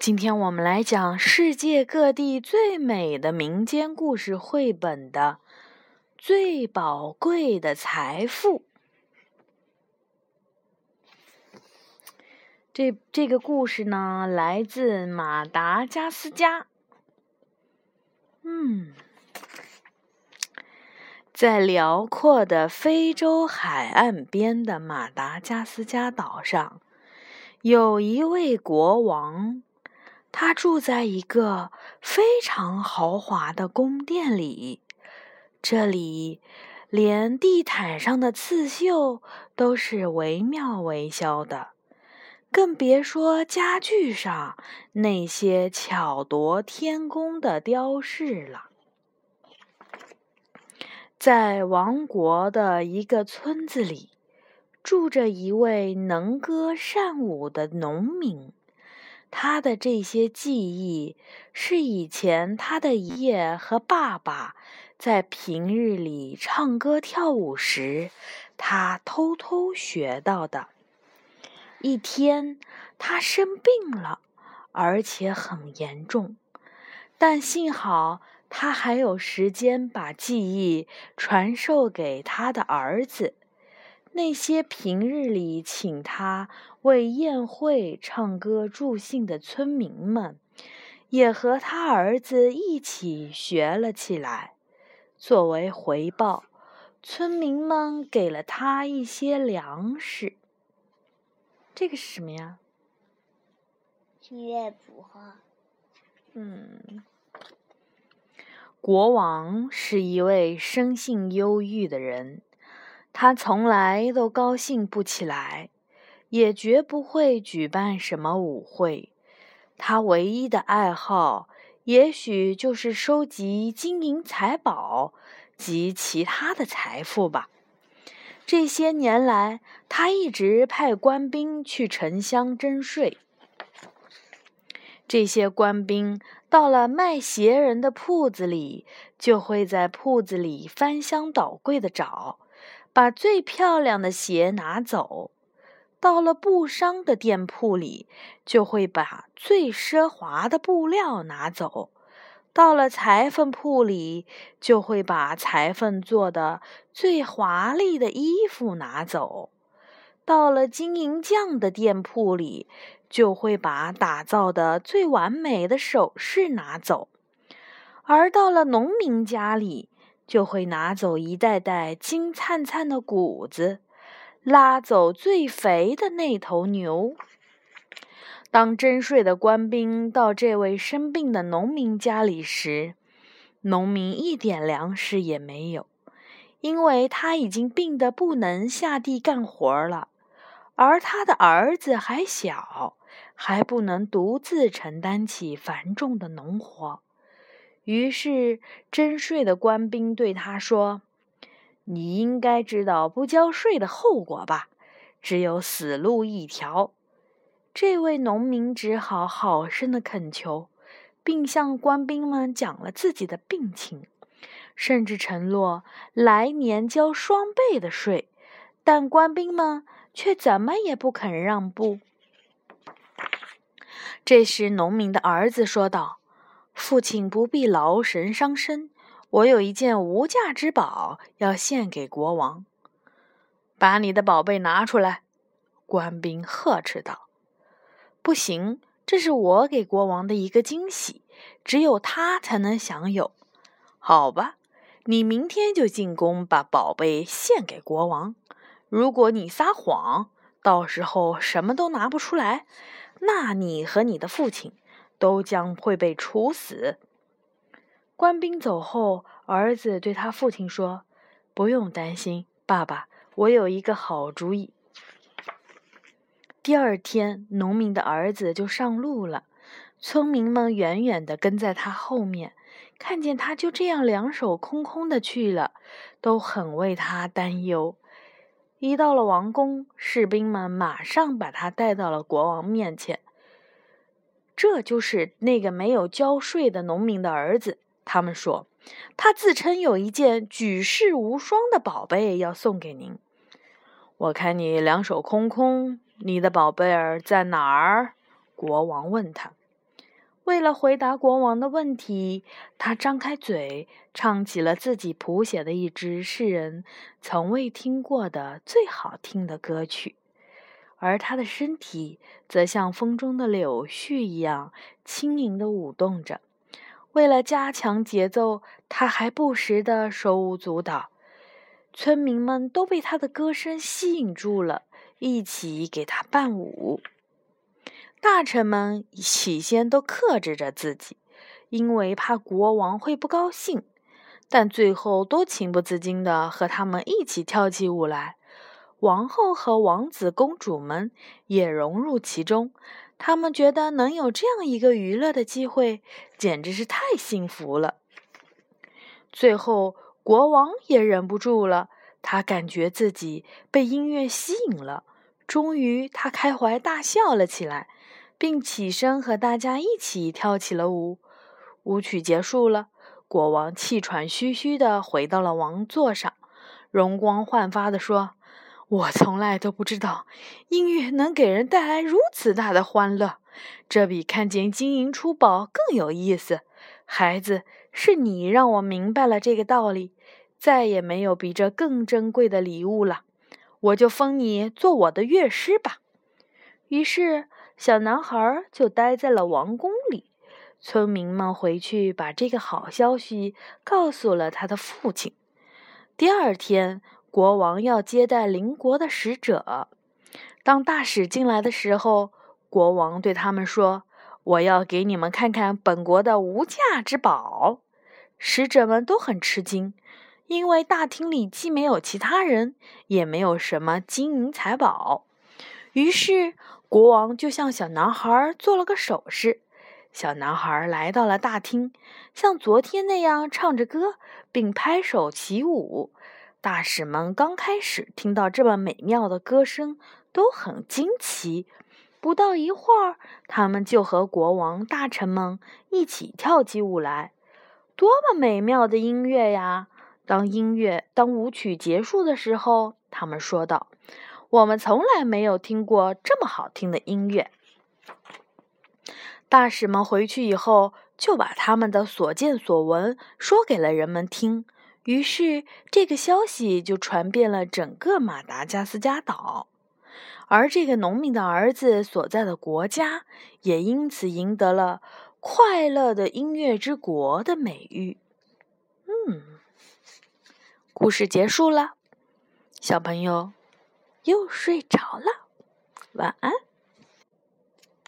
今天我们来讲世界各地最美的民间故事绘本的最宝贵的财富。这这个故事呢，来自马达加斯加。嗯，在辽阔的非洲海岸边的马达加斯加岛上，有一位国王。他住在一个非常豪华的宫殿里，这里连地毯上的刺绣都是惟妙惟肖的，更别说家具上那些巧夺天工的雕饰了。在王国的一个村子里，住着一位能歌善舞的农民。他的这些记忆是以前他的爷爷和爸爸在平日里唱歌跳舞时，他偷偷学到的。一天，他生病了，而且很严重，但幸好他还有时间把记忆传授给他的儿子。那些平日里请他为宴会唱歌助兴的村民们，也和他儿子一起学了起来。作为回报，村民们给了他一些粮食。这个是什么呀？是乐谱哈。嗯，国王是一位生性忧郁的人。他从来都高兴不起来，也绝不会举办什么舞会。他唯一的爱好，也许就是收集金银财宝及其他的财富吧。这些年来，他一直派官兵去城乡征税。这些官兵到了卖鞋人的铺子里，就会在铺子里翻箱倒柜的找。把最漂亮的鞋拿走，到了布商的店铺里，就会把最奢华的布料拿走；到了裁缝铺里，就会把裁缝做的最华丽的衣服拿走；到了金银匠的店铺里，就会把打造的最完美的首饰拿走；而到了农民家里，就会拿走一袋袋金灿灿的谷子，拉走最肥的那头牛。当征税的官兵到这位生病的农民家里时，农民一点粮食也没有，因为他已经病得不能下地干活了，而他的儿子还小，还不能独自承担起繁重的农活。于是，征税的官兵对他说：“你应该知道不交税的后果吧？只有死路一条。”这位农民只好好声的恳求，并向官兵们讲了自己的病情，甚至承诺来年交双倍的税。但官兵们却怎么也不肯让步。这时，农民的儿子说道。父亲不必劳神伤身，我有一件无价之宝要献给国王。把你的宝贝拿出来！官兵呵斥道。不行，这是我给国王的一个惊喜，只有他才能享有。好吧，你明天就进宫把宝贝献给国王。如果你撒谎，到时候什么都拿不出来，那你和你的父亲。都将会被处死。官兵走后，儿子对他父亲说：“不用担心，爸爸，我有一个好主意。”第二天，农民的儿子就上路了。村民们远远地跟在他后面，看见他就这样两手空空的去了，都很为他担忧。一到了王宫，士兵们马上把他带到了国王面前。这就是那个没有交税的农民的儿子。他们说，他自称有一件举世无双的宝贝要送给您。我看你两手空空，你的宝贝儿在哪儿？国王问他。为了回答国王的问题，他张开嘴，唱起了自己谱写的一支世人从未听过的最好听的歌曲，而他的身体则像风中的柳絮一样轻盈地舞动着。为了加强节奏，他还不时地手舞足蹈。村民们都被他的歌声吸引住了，一起给他伴舞。大臣们起先都克制着自己，因为怕国王会不高兴，但最后都情不自禁地和他们一起跳起舞来。王后和王子公主们也融入其中，他们觉得能有这样一个娱乐的机会，简直是太幸福了。最后，国王也忍不住了，他感觉自己被音乐吸引了，终于，他开怀大笑了起来。并起身和大家一起跳起了舞。舞曲结束了，国王气喘吁吁地回到了王座上，容光焕发地说：“我从来都不知道音乐能给人带来如此大的欢乐，这比看见金银珠宝更有意思。孩子，是你让我明白了这个道理。再也没有比这更珍贵的礼物了，我就封你做我的乐师吧。”于是。小男孩就待在了王宫里。村民们回去把这个好消息告诉了他的父亲。第二天，国王要接待邻国的使者。当大使进来的时候，国王对他们说：“我要给你们看看本国的无价之宝。”使者们都很吃惊，因为大厅里既没有其他人，也没有什么金银财宝。于是。国王就向小男孩做了个手势，小男孩来到了大厅，像昨天那样唱着歌，并拍手起舞。大使们刚开始听到这么美妙的歌声，都很惊奇。不到一会儿，他们就和国王、大臣们一起跳起舞来。多么美妙的音乐呀！当音乐、当舞曲结束的时候，他们说道。我们从来没有听过这么好听的音乐。大使们回去以后，就把他们的所见所闻说给了人们听。于是，这个消息就传遍了整个马达加斯加岛，而这个农民的儿子所在的国家也因此赢得了“快乐的音乐之国”的美誉。嗯，故事结束了，小朋友。又睡着了，晚安。